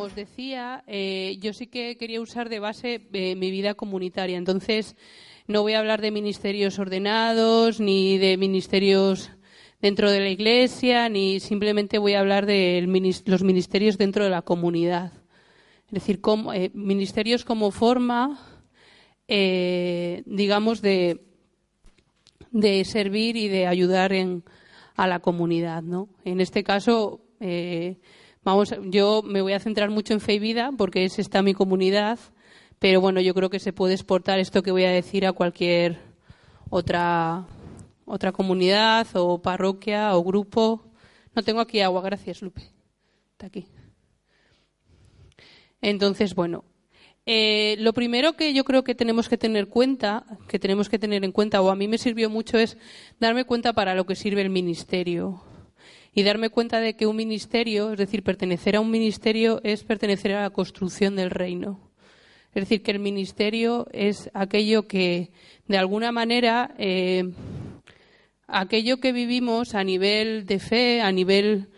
como os decía, eh, yo sí que quería usar de base eh, mi vida comunitaria. Entonces, no voy a hablar de ministerios ordenados ni de ministerios dentro de la iglesia, ni simplemente voy a hablar de los ministerios dentro de la comunidad. Es decir, eh, ministerios como forma, digamos, de, servir y de ayudar en, a la comunidad. ¿no? En este caso, vamos, yo me voy a centrar mucho en Fe y Vida porque es esta mi comunidad, pero bueno, yo creo que se puede exportar esto que voy a decir a cualquier otra otra comunidad o parroquia o grupo. No tengo aquí agua, gracias, Lupe. Está aquí. Entonces, bueno, eh, lo primero que yo creo que tenemos que tener cuenta, que tenemos que tener en cuenta, o a mí me sirvió mucho, es darme cuenta para lo que sirve el ministerio. Y darme cuenta de que un ministerio, es decir, pertenecer a un ministerio es pertenecer a la construcción del reino. Es decir, que el ministerio es aquello que, de alguna manera, eh, aquello que vivimos a nivel de fe, a nivel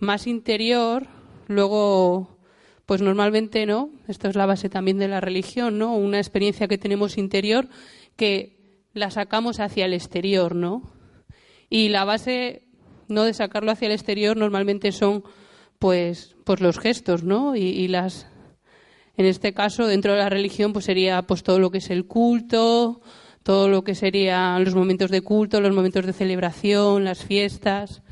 más interior, luego, pues normalmente no, esto es la base también de la religión, ¿no? Una experiencia que tenemos interior que la sacamos hacia el exterior, ¿no? Y la base no de sacarlo hacia el exterior normalmente son pues pues los gestos, ¿no? Y, las en este caso dentro de la religión pues sería pues todo lo que es el culto, todo lo que serían los momentos de culto, los momentos de celebración, las fiestas.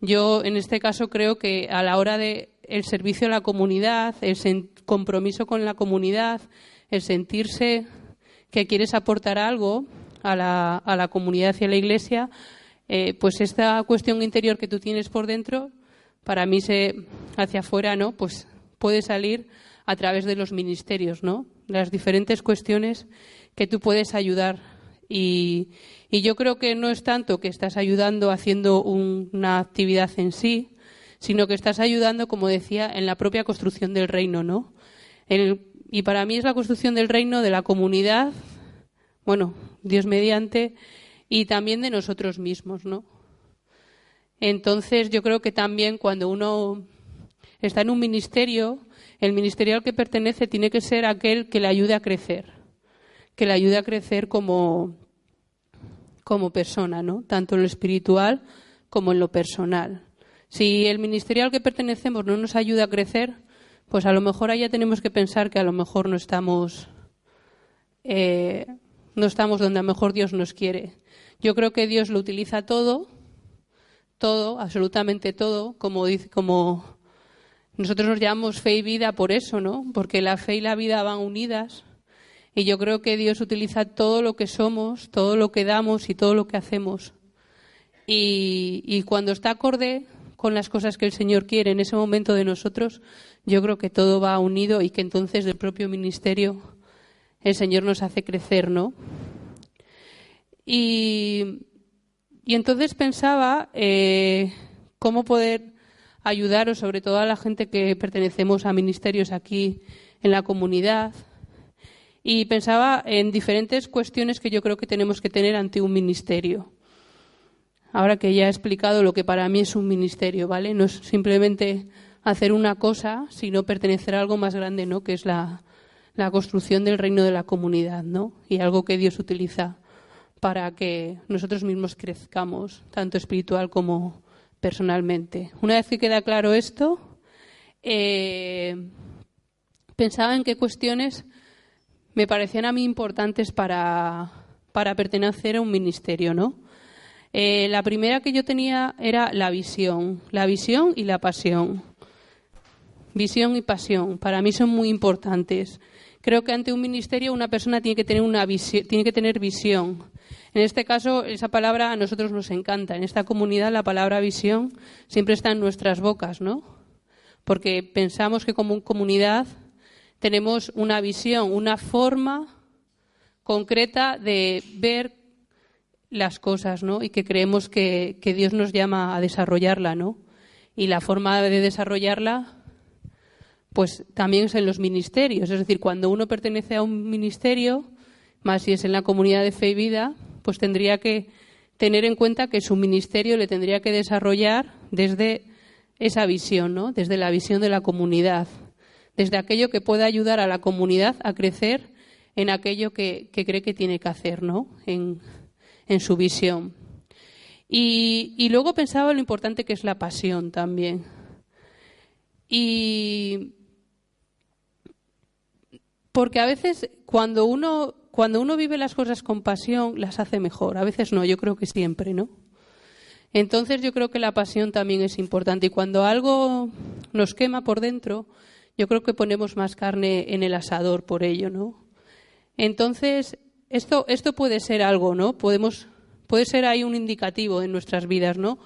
Yo, en este caso, creo que a la hora de el servicio a la comunidad, el compromiso con la comunidad, el sentirse que quieres aportar algo a la, a la comunidad y a la iglesia, eh, pues esta cuestión interior que tú tienes por dentro, para mí se hacia afuera, ¿no? Pues puede salir a través de los ministerios, ¿no? Las diferentes cuestiones que tú puedes ayudar. Y, yo creo que no es tanto que estás ayudando haciendo un, una actividad en sí, sino que estás ayudando, como decía, en la propia construcción del reino, ¿no? Y para mí es la construcción del reino de la comunidad, bueno, Dios mediante, y también de nosotros mismos, ¿no? Entonces yo creo que también cuando uno está en un ministerio, el ministerio al que pertenece tiene que ser aquel que le ayude a crecer que le ayude a crecer como, como persona, ¿no? Tanto en lo espiritual como en lo personal. Si el ministerio al que pertenecemos no nos ayuda a crecer, pues a lo mejor allá tenemos que pensar que a lo mejor no estamos, eh, no estamos donde a lo mejor Dios nos quiere. Yo creo que Dios lo utiliza todo, todo, absolutamente todo, como dice, como nosotros nos llamamos fe y vida por eso, ¿no? Porque la fe y la vida van unidas. Y yo creo que Dios utiliza todo lo que somos, todo lo que damos y todo lo que hacemos. Y, y, cuando está acorde con las cosas que el Señor quiere en ese momento de nosotros, yo creo que todo va unido y que entonces del propio ministerio el Señor nos hace crecer, ¿no? Y, entonces pensaba eh, cómo poder ayudaros, sobre todo a la gente que pertenecemos a ministerios aquí en la comunidad, y pensaba en diferentes cuestiones que yo creo que tenemos que tener ante un ministerio. Ahora que ya he explicado lo que para mí es un ministerio, ¿vale? No es simplemente hacer una cosa, sino pertenecer a algo más grande, ¿no? Que es la, la construcción del reino de la comunidad, ¿no? Y algo que Dios utiliza para que nosotros mismos crezcamos, tanto espiritual como personalmente. Una vez que queda claro esto, eh, pensaba en qué cuestiones me parecían a mí importantes para, para pertenecer a un ministerio, ¿no? Eh, la primera que yo tenía era la visión, la visión y la pasión. Visión y pasión, para mí son muy importantes. Creo que ante un ministerio una persona tiene que tener una tiene que tener visión. En este caso, esa palabra a nosotros nos encanta. En esta comunidad la palabra visión siempre está en nuestras bocas, ¿no? Porque pensamos que como comunidad tenemos una visión, una forma concreta de ver las cosas, ¿no? Y que creemos que, que Dios nos llama a desarrollarla, ¿no? Y la forma de desarrollarla, pues también es en los ministerios. Es decir, cuando uno pertenece a un ministerio, más si es en la comunidad de fe y vida, pues tendría que tener en cuenta que su ministerio le tendría que desarrollar desde esa visión, ¿no? Desde la visión de la comunidad, desde aquello que pueda ayudar a la comunidad a crecer en aquello que, cree que tiene que hacer, ¿no? En, su visión. Y, y, luego pensaba lo importante que es la pasión también. Y porque a veces cuando uno cuando uno vive las cosas con pasión las hace mejor. A veces no, yo creo que siempre, ¿no? Entonces yo creo que la pasión también es importante y cuando algo nos quema por dentro, yo creo que ponemos más carne en el asador por ello, ¿no? Entonces, esto, esto puede ser algo, ¿no? Podemos, puede ser ahí un indicativo en nuestras vidas, ¿no?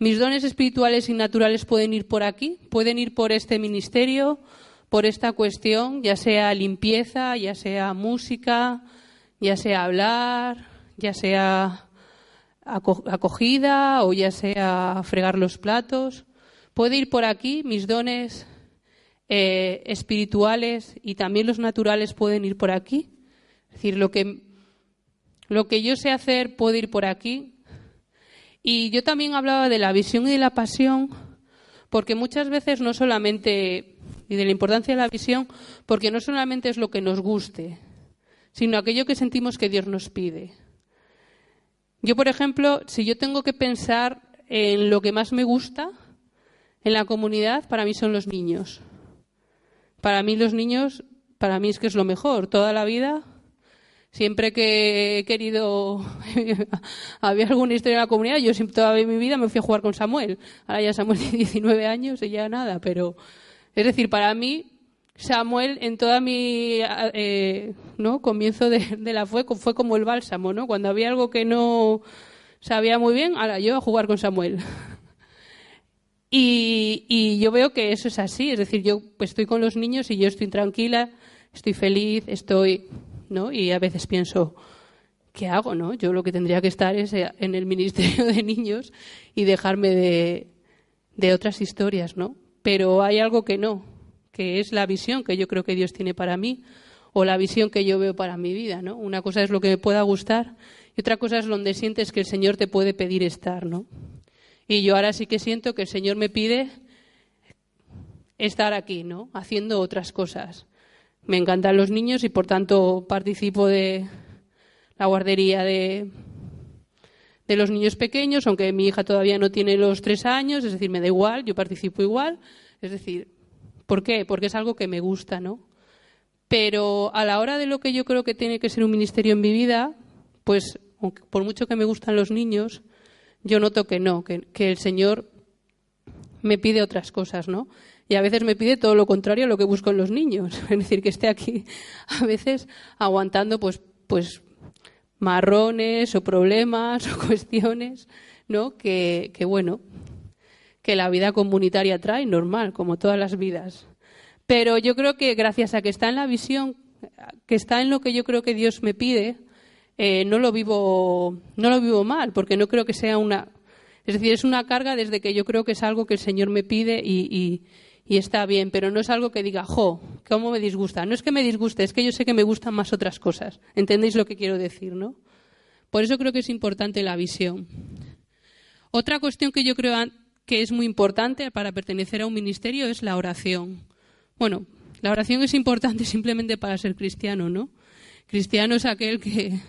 Mis dones espirituales y naturales pueden ir por aquí, pueden ir por este ministerio, por esta cuestión, ya sea limpieza, ya sea música, ya sea hablar, ya sea acogida o ya sea fregar los platos. Puede ir por aquí, mis dones eh, espirituales y también los naturales pueden ir por aquí. Es decir, lo que, lo que yo sé hacer puede ir por aquí. Y yo también hablaba de la visión y de la pasión, porque muchas veces no solamente, y de la importancia de la visión, porque no solamente es lo que nos guste, sino aquello que sentimos que Dios nos pide. Yo, por ejemplo, si yo tengo que pensar en lo que más me gusta en la comunidad, para mí son los niños. Para mí los niños, para mí es que es lo mejor. Toda la vida, siempre que he querido, había alguna historia en la comunidad, yo siempre, toda mi vida me fui a jugar con Samuel. Ahora ya Samuel tiene 19 años y ya nada, pero es decir, para mí Samuel en toda mi eh, ¿no? comienzo de, la fue fue como el bálsamo, ¿no? Cuando había algo que no sabía muy bien, ahora yo a jugar con Samuel. Y, yo veo que eso es así, es decir, yo estoy con los niños y yo estoy tranquila, estoy feliz, estoy, ¿no? Y a veces pienso, ¿qué hago, no? Yo lo que tendría que estar es eh, en el ministerio de niños y dejarme de, de otras historias, ¿no? Pero hay algo que no, que es la visión que yo creo que Dios tiene para mí o la visión que yo veo para mi vida, ¿no? Una cosa es lo que me pueda gustar y otra cosa es donde sientes que el Señor te puede pedir estar, ¿no? Y yo ahora sí que siento que el Señor me pide estar aquí, ¿no? Haciendo otras cosas. Me encantan los niños y por tanto participo de la guardería de, de los niños pequeños, aunque mi hija todavía no tiene los tres años, es decir, me da igual, yo participo igual. Es decir, ¿Por qué? Porque es algo que me gusta, ¿no? Pero a la hora de lo que yo creo que tiene que ser un ministerio en mi vida, pues por mucho que me gustan los niños, yo noto que no, que, el Señor me pide otras cosas, ¿no? Y a veces me pide todo lo contrario a lo que busco en los niños. Es decir, que esté aquí a veces aguantando pues, pues marrones o problemas o cuestiones, ¿no? Que, que bueno, que la vida comunitaria trae, normal, como todas las vidas. Pero yo creo que gracias a que está en la visión, que está en lo que yo creo que Dios me pide, eh, no lo vivo, no lo vivo mal, porque no creo que sea una, es decir, es una carga desde que yo creo que es algo que el Señor me pide y, y está bien, pero no es algo que diga, jo, cómo me disgusta. No es que me disguste, es que yo sé que me gustan más otras cosas. ¿Entendéis lo que quiero decir, no? Por eso creo que es importante la visión. Otra cuestión que yo creo que es muy importante para pertenecer a un ministerio es la oración. Bueno, la oración es importante simplemente para ser cristiano, ¿no? Cristiano es aquel que,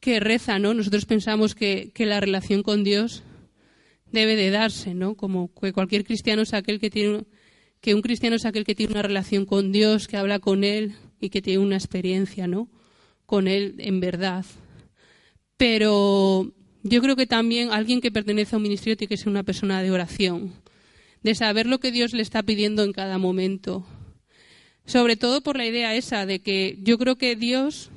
que reza, ¿no? Nosotros pensamos que, que, la relación con Dios debe de darse, ¿no? Como que cualquier cristiano es aquel que tiene que un cristiano es aquel que tiene una relación con Dios, que habla con él y que tiene una experiencia, ¿no? Con él en verdad. Pero yo creo que también alguien que pertenece a un ministerio tiene que ser una persona de oración, de saber lo que Dios le está pidiendo en cada momento. Sobre todo por la idea esa de que yo creo que Dios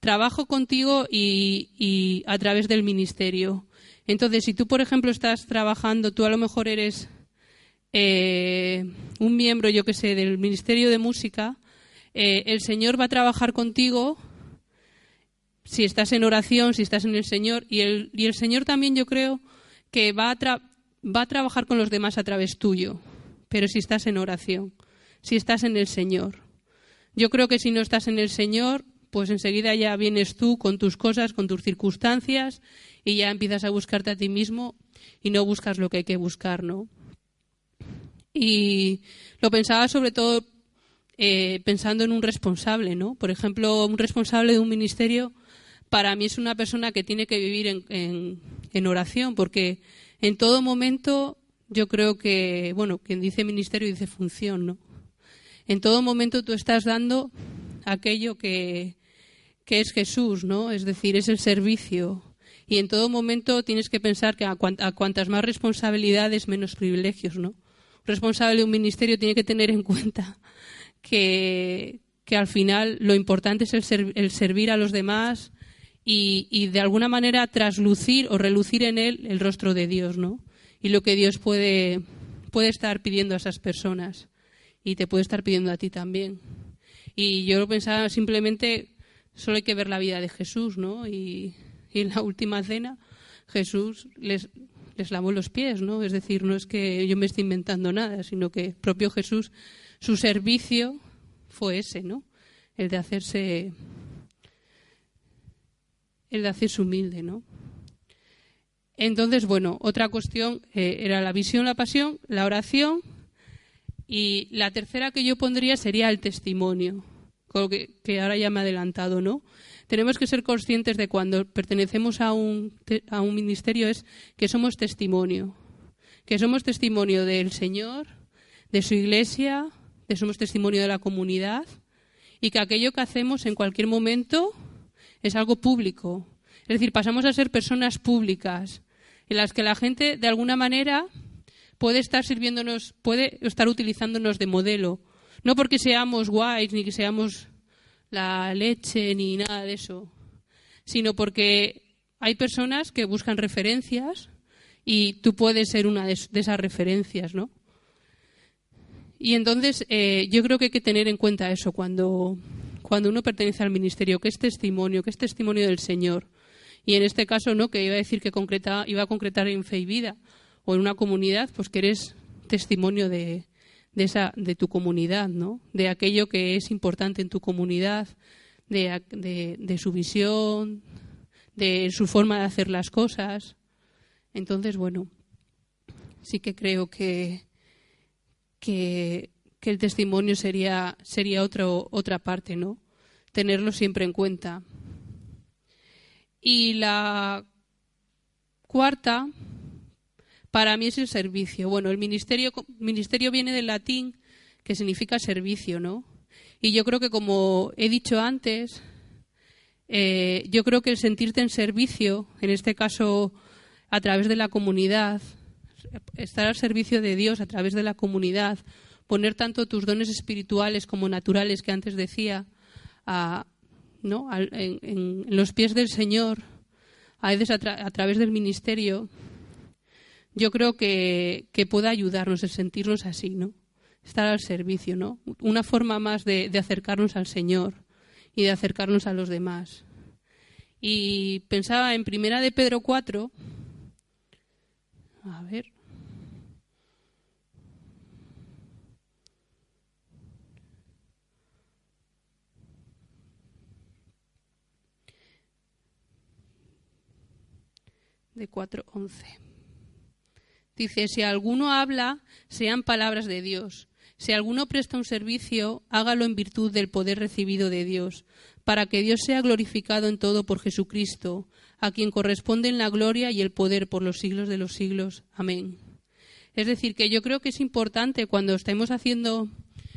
trabaja contigo y, a través del ministerio. Entonces, si tú, por ejemplo, estás trabajando, tú a lo mejor eres eh, un miembro, yo que sé, del Ministerio de Música, eh, el Señor va a trabajar contigo si estás en oración, si estás en el Señor. Y el, y el Señor también yo creo que va a, va a trabajar con los demás a través tuyo, pero si estás en oración, si estás en el Señor. Yo creo que si no estás en el Señor, pues enseguida ya vienes tú con tus cosas, con tus circunstancias y ya empiezas a buscarte a ti mismo y no buscas lo que hay que buscar, ¿no? Y lo pensaba sobre todo eh, pensando en un responsable, ¿no? Por ejemplo, un responsable de un ministerio para mí es una persona que tiene que vivir en, en, oración, porque en todo momento yo creo que, bueno, quien dice ministerio dice función, ¿no? En todo momento tú estás dando aquello que, que es Jesús, ¿no? Es decir, es el servicio. Y en todo momento tienes que pensar que a, cuantas más responsabilidades, menos privilegios, ¿no? Responsable de un ministerio tiene que tener en cuenta que, que al final lo importante es el, servir a los demás, y, de alguna manera traslucir o relucir en él el rostro de Dios, ¿no? Y lo que Dios puede, puede estar pidiendo a esas personas y te puede estar pidiendo a ti también. Y yo lo pensaba simplemente, solo hay que ver la vida de Jesús, ¿no? Y, en la última cena Jesús les, les lavó los pies, ¿no? Es decir, no es que yo me esté inventando nada, sino que propio Jesús, su servicio fue ese, ¿no? El de hacerse el de hacerse humilde, ¿no? Entonces, bueno, otra cuestión eh, era la visión, la pasión, la oración y la tercera que yo pondría sería el testimonio, que, que ahora ya me he adelantado, ¿no? Tenemos que ser conscientes de cuando pertenecemos a un, a un ministerio es que somos testimonio, que somos testimonio del Señor, de su iglesia, que somos testimonio de la comunidad y que aquello que hacemos en cualquier momento es algo público. Es decir, pasamos a ser personas públicas en las que la gente, de alguna manera, puede estar sirviéndonos, puede estar utilizándonos de modelo. No porque seamos guays, ni que seamos la leche, ni nada de eso, sino porque hay personas que buscan referencias y tú puedes ser una de, esas referencias, ¿no? Y entonces eh, yo creo que hay que tener en cuenta eso cuando, cuando uno pertenece al ministerio, que es testimonio, que es testimonio del Señor. Y en este caso, no, que iba a decir que concreta, iba a concretar en fe y vida o en una comunidad, pues que eres testimonio de, de, esa, de tu comunidad, ¿no? De aquello que es importante en tu comunidad, de, de, su visión, de su forma de hacer las cosas. Entonces, bueno, sí que creo que, que que el testimonio sería, sería otro, otra parte, ¿no? Tenerlo siempre en cuenta. Y la cuarta, para mí es el servicio. Bueno, el ministerio, ministerio viene del latín, que significa servicio, ¿no? Y yo creo que, como he dicho antes, eh, yo creo que el sentirte en servicio, en este caso a través de la comunidad, estar al servicio de Dios a través de la comunidad, poner tanto tus dones espirituales como naturales que antes decía ¿no? en, los pies del Señor, a veces a, través del ministerio, yo creo que, que pueda ayudarnos a sentirnos así, ¿no? Estar al servicio, ¿no? Una forma más de, de acercarnos al Señor y de acercarnos a los demás. Y pensaba en Primera de Pedro 4, a ver, de 4.11. Dice, si alguno habla, sean palabras de Dios. Si alguno presta un servicio, hágalo en virtud del poder recibido de Dios, para que Dios sea glorificado en todo por Jesucristo, a quien corresponden la gloria y el poder por los siglos de los siglos. Amén. Es decir, que yo creo que es importante cuando estemos haciendo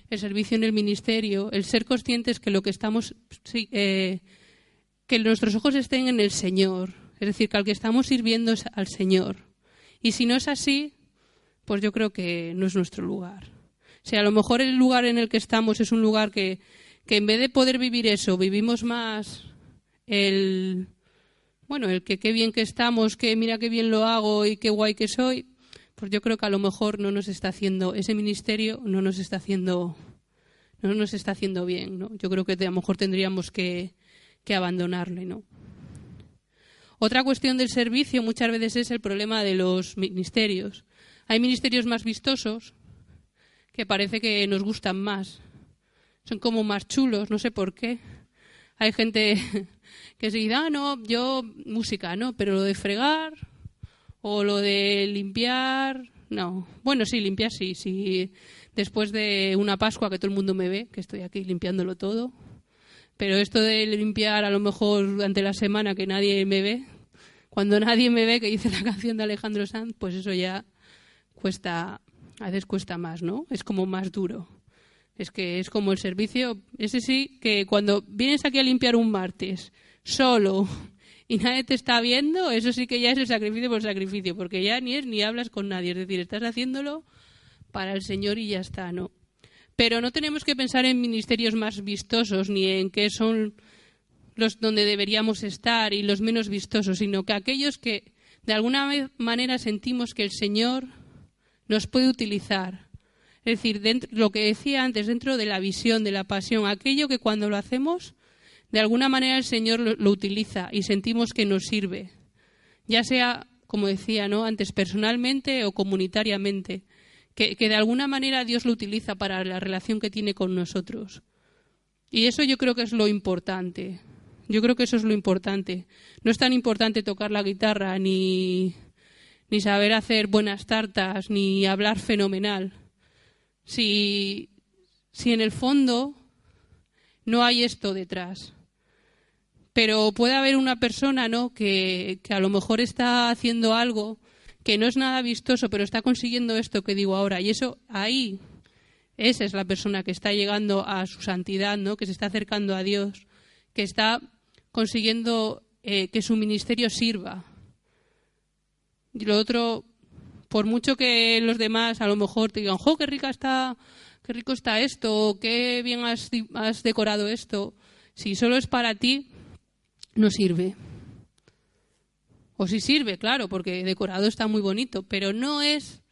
el servicio en el ministerio, el ser conscientes que lo que estamos, eh, que nuestros ojos estén en el Señor, es decir, que al que estamos sirviendo es al Señor. Y si no es así, pues yo creo que no es nuestro lugar. O sea, a lo mejor el lugar en el que estamos es un lugar que, que en vez de poder vivir eso, vivimos más el, bueno, el que qué bien que estamos, que mira qué bien lo hago y qué guay que soy, pues yo creo que a lo mejor no nos está haciendo, ese ministerio no nos está haciendo, no nos está haciendo bien, ¿no? Yo creo que a lo mejor tendríamos que, que abandonarle, ¿no? Otra cuestión del servicio muchas veces es el problema de los ministerios. Hay ministerios más vistosos que parece que nos gustan más. Son como más chulos, no sé por qué. Hay gente que se dice, ah, no, yo música, no, pero lo de fregar o lo de limpiar, no. Bueno, sí, limpiar sí, sí. Después de una Pascua que todo el mundo me ve, que estoy aquí limpiándolo todo. Pero esto de limpiar a lo mejor durante la semana que nadie me ve, cuando nadie me ve, que dice la canción de Alejandro Sanz, pues eso ya cuesta, a veces cuesta más, ¿no? Es como más duro. Es que es como el servicio, ese sí, que cuando vienes aquí a limpiar un martes solo y nadie te está viendo, eso sí que ya es el sacrificio por sacrificio, porque ya ni es ni hablas con nadie, es decir, estás haciéndolo para el Señor y ya está, ¿no? Pero no tenemos que pensar en ministerios más vistosos ni en qué son los donde deberíamos estar y los menos vistosos, sino que aquellos que de alguna manera sentimos que el Señor nos puede utilizar. Es decir, dentro, lo que decía antes, dentro de la visión, de la pasión, aquello que cuando lo hacemos, de alguna manera el Señor lo, utiliza y sentimos que nos sirve. Ya sea, como decía ¿no? antes, personalmente o comunitariamente. Que, que de alguna manera Dios lo utiliza para la relación que tiene con nosotros. Y eso yo creo que es lo importante. Yo creo que eso es lo importante. No es tan importante tocar la guitarra ni ni saber hacer buenas tartas, ni hablar fenomenal. Si, si en el fondo no hay esto detrás. Pero puede haber una persona ¿no? que, que a lo mejor está haciendo algo que no es nada vistoso, pero está consiguiendo esto que digo ahora. Y eso ahí, esa es la persona que está llegando a su santidad, ¿no? que se está acercando a Dios, que está consiguiendo eh, que su ministerio sirva. Y lo otro, por mucho que los demás a lo mejor te digan, ¡jo, qué rica está, qué rico está esto! ¡Qué bien has, has decorado esto! Si solo es para ti, no sirve. O si sirve, claro, porque decorado está muy bonito, pero no es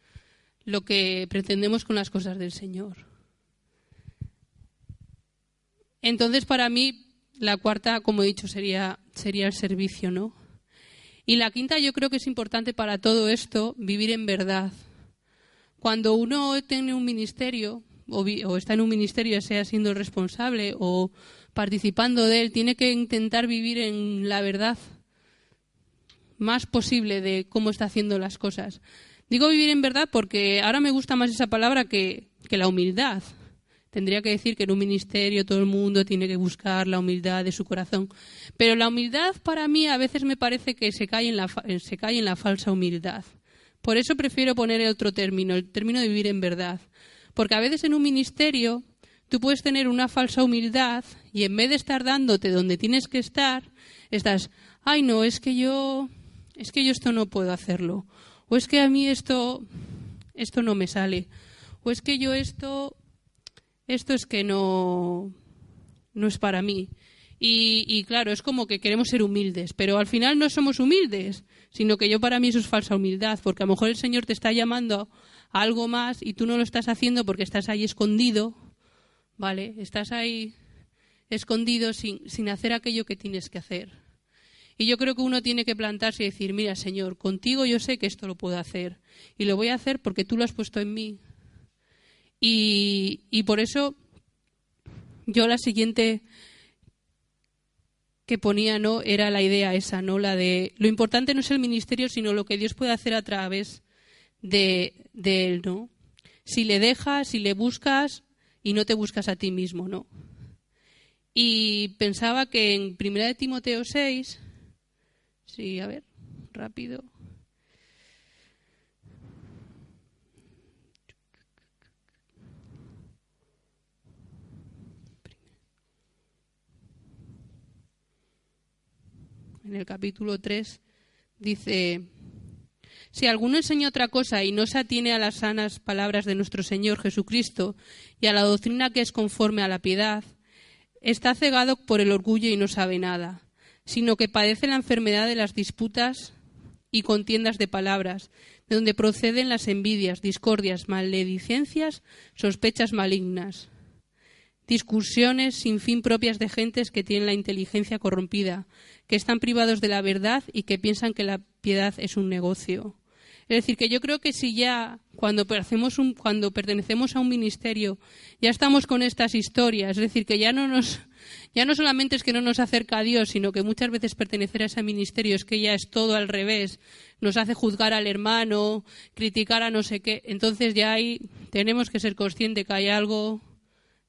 lo que pretendemos con las cosas del Señor. Entonces, para mí, la cuarta, como he dicho, sería, sería el servicio, ¿no? Y la quinta yo creo que es importante para todo esto vivir en verdad. Cuando uno tiene un ministerio o, está en un ministerio, sea siendo responsable o participando de él, tiene que intentar vivir en la verdad más posible de cómo está haciendo las cosas. Digo vivir en verdad porque ahora me gusta más esa palabra que, que la humildad tendría que decir que en un ministerio todo el mundo tiene que buscar la humildad de su corazón. Pero la humildad para mí a veces me parece que se cae en la, falsa humildad. Por eso prefiero poner otro término, el término de vivir en verdad. Porque a veces en un ministerio tú puedes tener una falsa humildad y en vez de estar dándote donde tienes que estar, estás, ay no, es que yo, es que yo esto no puedo hacerlo. O es que a mí esto, esto no me sale. O es que yo esto esto es que no, no es para mí. Y, claro, es como que queremos ser humildes, pero al final no somos humildes, sino que yo para mí eso es falsa humildad, porque a lo mejor el Señor te está llamando a algo más y tú no lo estás haciendo porque estás ahí escondido, ¿vale? Estás ahí escondido sin, sin hacer aquello que tienes que hacer. Y yo creo que uno tiene que plantarse y decir, mira, Señor, contigo yo sé que esto lo puedo hacer y lo voy a hacer porque tú lo has puesto en mí, y, por eso yo la siguiente que ponía no era la idea esa, no la de lo importante no es el ministerio, sino lo que Dios puede hacer a través de, él, ¿no? Si le dejas, si le buscas y no te buscas a ti mismo, ¿no? Y pensaba que en Primera de Timoteo 6, sí, a ver, rápido. En el capítulo 3, dice, si alguno enseña otra cosa y no se atiene a las sanas palabras de nuestro Señor Jesucristo y a la doctrina que es conforme a la piedad, está cegado por el orgullo y no sabe nada, sino que padece la enfermedad de las disputas y contiendas de palabras, de donde proceden las envidias, discordias, maledicencias, sospechas malignas. Discusiones sin fin propias de gentes que tienen la inteligencia corrompida, que están privados de la verdad y que piensan que la piedad es un negocio. Es decir, que yo creo que si ya cuando, un, cuando pertenecemos a un ministerio ya estamos con estas historias, es decir, que ya no nos ya no solamente es que no nos acerca a Dios, sino que muchas veces pertenecer a ese ministerio es que ya es todo al revés, nos hace juzgar al hermano, criticar a no sé qué, entonces ya ahí tenemos que ser conscientes que hay algo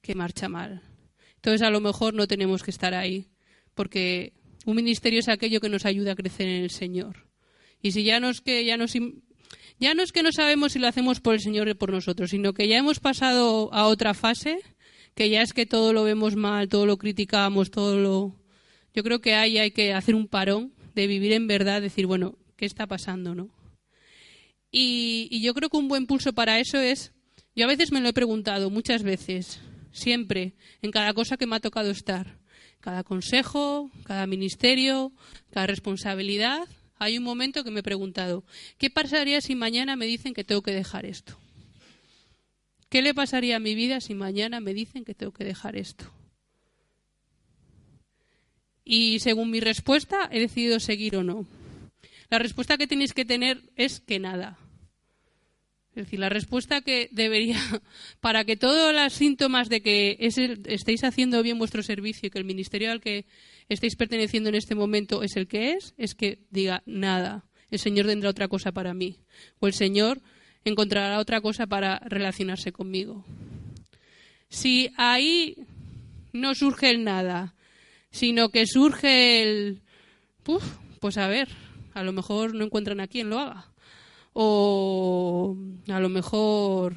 que marcha mal. Entonces a lo mejor no tenemos que estar ahí, porque un ministerio es aquello que nos ayuda a crecer en el Señor. Y si ya no es que ya ya no es que no sabemos si lo hacemos por el Señor o por nosotros, sino que ya hemos pasado a otra fase, que ya es que todo lo vemos mal, todo lo criticamos, todo lo... Yo creo que ahí hay que hacer un parón de vivir en verdad, decir, bueno, ¿qué está pasando, no? Y, y yo creo que un buen pulso para eso es, yo a veces me lo he preguntado muchas veces, siempre, en cada cosa que me ha tocado estar, cada consejo, cada ministerio, cada responsabilidad, hay un momento que me he preguntado, ¿qué pasaría si mañana me dicen que tengo que dejar esto? ¿Qué le pasaría a mi vida si mañana me dicen que tengo que dejar esto? Y según mi respuesta, he decidido seguir o no. La respuesta que tenéis que tener es que nada. Es decir, la respuesta que debería, para que todos los síntomas de que estéis haciendo bien vuestro servicio y que el ministerio al que estéis perteneciendo en este momento es el que es, es que diga nada. El Señor tendrá otra cosa para mí. O el Señor encontrará otra cosa para relacionarse conmigo. Si ahí no surge el nada, sino que surge el... pues a ver, a lo mejor no encuentran a quien lo haga o a lo mejor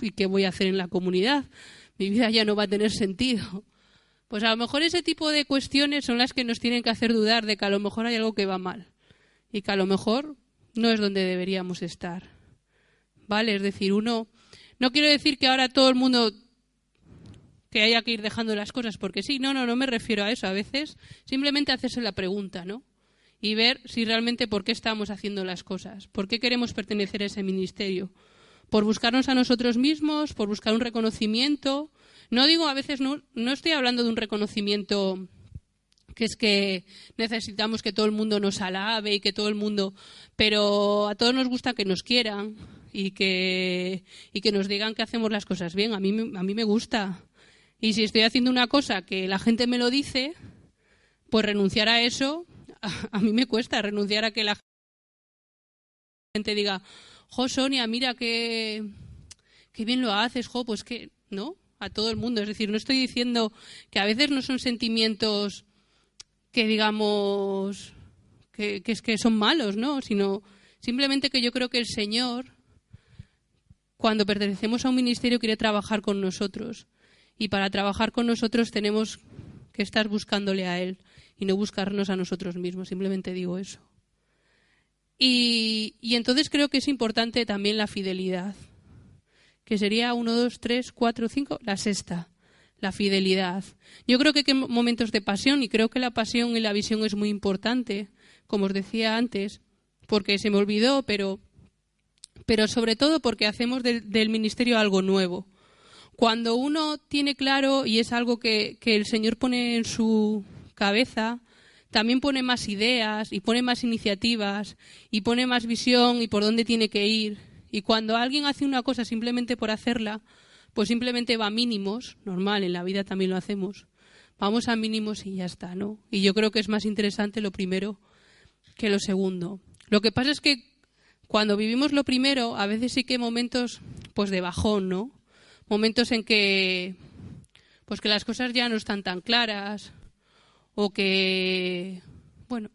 ¿y qué voy a hacer en la comunidad? Mi vida ya no va a tener sentido. Pues a lo mejor ese tipo de cuestiones son las que nos tienen que hacer dudar de que a lo mejor hay algo que va mal y que a lo mejor no es donde deberíamos estar. ¿Vale? Es decir, uno no quiero decir que ahora todo el mundo que haya que ir dejando las cosas porque sí, no, no, no me refiero a eso. A veces simplemente hacerse la pregunta, ¿no? Y ver si realmente por qué estamos haciendo las cosas, por qué queremos pertenecer a ese ministerio. Por buscarnos a nosotros mismos, por buscar un reconocimiento. No digo a veces, no, estoy hablando de un reconocimiento que es que necesitamos que todo el mundo nos alabe y que todo el mundo, pero a todos nos gusta que nos quieran y que, y que nos digan que hacemos las cosas bien. A mí, a mí me gusta. Y si estoy haciendo una cosa que la gente me lo dice, pues renunciar a eso a, mí me cuesta renunciar a que la gente diga, jo, Sonia, mira qué, bien lo haces, jo, pues que, ¿no? A todo el mundo. Es decir, no estoy diciendo que a veces no son sentimientos que digamos que, que, es que son malos, ¿no? Sino simplemente que yo creo que el Señor, cuando pertenecemos a un ministerio, quiere trabajar con nosotros. Y para trabajar con nosotros tenemos que estar buscándole a Él y no buscarnos a nosotros mismos. Simplemente digo eso. Y, entonces creo que es importante también la fidelidad, que sería uno, dos, tres, cuatro, cinco, la sexta, la fidelidad. Yo creo que hay momentos de pasión y creo que la pasión y la visión es muy importante, como os decía antes, porque se me olvidó, pero, pero sobre todo porque hacemos del, ministerio algo nuevo. Cuando uno tiene claro, y es algo que el Señor pone en su, cabeza, también pone más ideas y pone más iniciativas y pone más visión y por dónde tiene que ir. Y cuando alguien hace una cosa simplemente por hacerla, pues simplemente va a mínimos, normal, en la vida también lo hacemos. Vamos a mínimos y ya está, ¿no? Y yo creo que es más interesante lo primero que lo segundo. Lo que pasa es que cuando vivimos lo primero, a veces sí que hay momentos pues de bajón, ¿no? Momentos en que pues que las cosas ya no están tan claras, o que, bueno,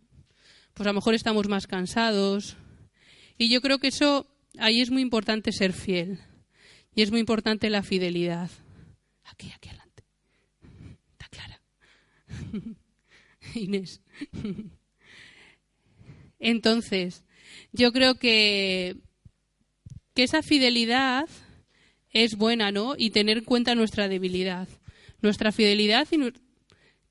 pues a lo mejor estamos más cansados. Y yo creo que eso, ahí es muy importante ser fiel. Y es muy importante la fidelidad. Aquí, aquí adelante. Está clara. Inés. Entonces, yo creo que, que esa fidelidad es buena, ¿no? Y tener en cuenta nuestra debilidad. Nuestra fidelidad y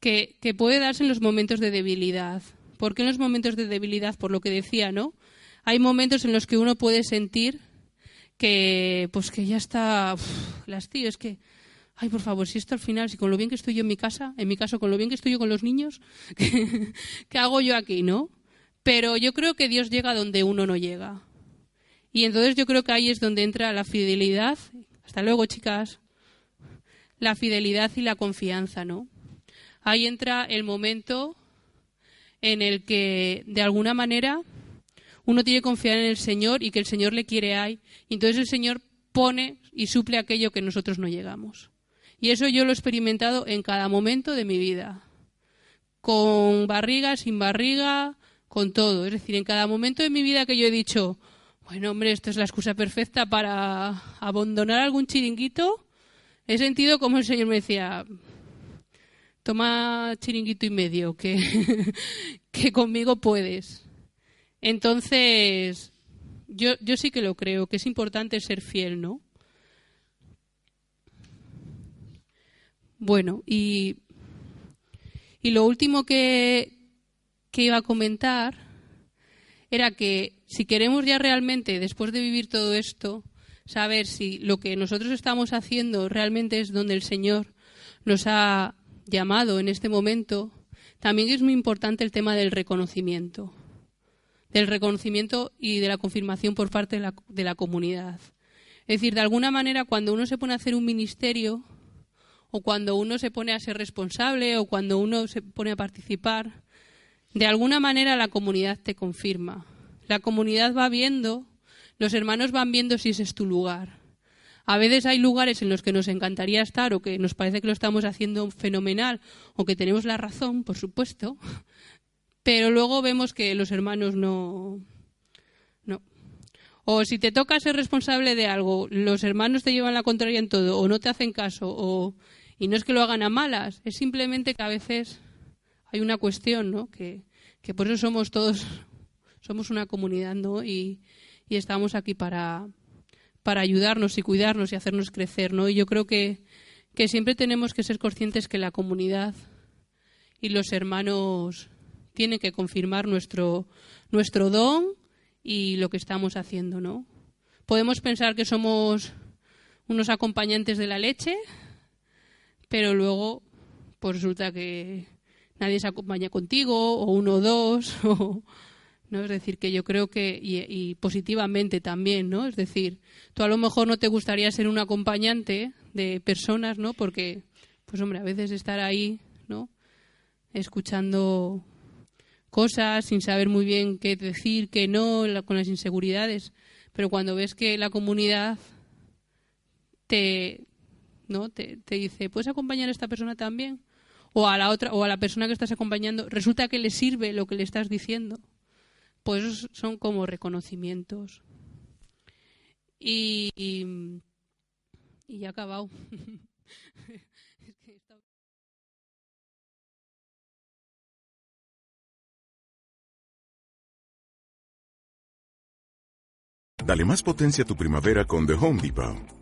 que, puede darse en los momentos de debilidad. ¿Por qué en los momentos de debilidad? Por lo que decía, ¿no? Hay momentos en los que uno puede sentir que, pues que ya está, las tío, es que, ay, por favor, si esto al final, si con lo bien que estoy yo en mi casa, en mi caso, con lo bien que estoy yo con los niños, ¿qué, qué hago yo aquí, no? Pero yo creo que Dios llega donde uno no llega. Y entonces yo creo que ahí es donde entra la fidelidad. Hasta luego, chicas. La fidelidad y la confianza, ¿no? Ahí entra el momento en el que, de alguna manera, uno tiene que confiar en el Señor y que el Señor le quiere ahí. Entonces el Señor pone y suple aquello que nosotros no llegamos. Y eso yo lo he experimentado en cada momento de mi vida. Con barriga, sin barriga, con todo. Es decir, en cada momento de mi vida que yo he dicho, bueno, hombre, esto es la excusa perfecta para abandonar algún chiringuito, he sentido como el Señor me decía, toma chiringuito y medio, que, que conmigo puedes. Entonces, yo, yo sí que lo creo, que es importante ser fiel, ¿no? Bueno, y, y lo último que, que iba a comentar era que si queremos ya realmente, después de vivir todo esto, saber si lo que nosotros estamos haciendo realmente es donde el Señor nos ha llamado en este momento, también es muy importante el tema del reconocimiento, del reconocimiento y de la confirmación por parte de la, comunidad. Es decir, de alguna manera, cuando uno se pone a hacer un ministerio, o cuando uno se pone a ser responsable, o cuando uno se pone a participar, de alguna manera la comunidad te confirma. La comunidad va viendo, los hermanos van viendo si ese es tu lugar. A veces hay lugares en los que nos encantaría estar o que nos parece que lo estamos haciendo fenomenal o que tenemos la razón, por supuesto, pero luego vemos que los hermanos no. No. O si te toca ser responsable de algo, los hermanos te llevan la contraria en todo o no te hacen caso o y no es que lo hagan a malas, es simplemente que a veces hay una cuestión, ¿no? Que, que por eso somos todos, somos una comunidad, ¿no? Y, y estamos aquí para, para ayudarnos y cuidarnos y hacernos crecer, ¿no? Y yo creo que, que siempre tenemos que ser conscientes que la comunidad y los hermanos tienen que confirmar nuestro, nuestro don y lo que estamos haciendo, ¿no? Podemos pensar que somos unos acompañantes de la leche, pero luego pues resulta que nadie se acompaña contigo o uno o dos o, no es decir que yo creo que y, positivamente también no es decir tú a lo mejor no te gustaría ser un acompañante de personas no porque pues hombre a veces estar ahí no escuchando cosas sin saber muy bien qué decir qué no con las inseguridades pero cuando ves que la comunidad te ¿no? Te, te, dice, ¿puedes acompañar a esta persona también? O a la otra, o a la persona que estás acompañando, resulta que le sirve lo que le estás diciendo. Pues son como reconocimientos. Y, y, ya he acabado. Dale más potencia a tu primavera con The Home Depot.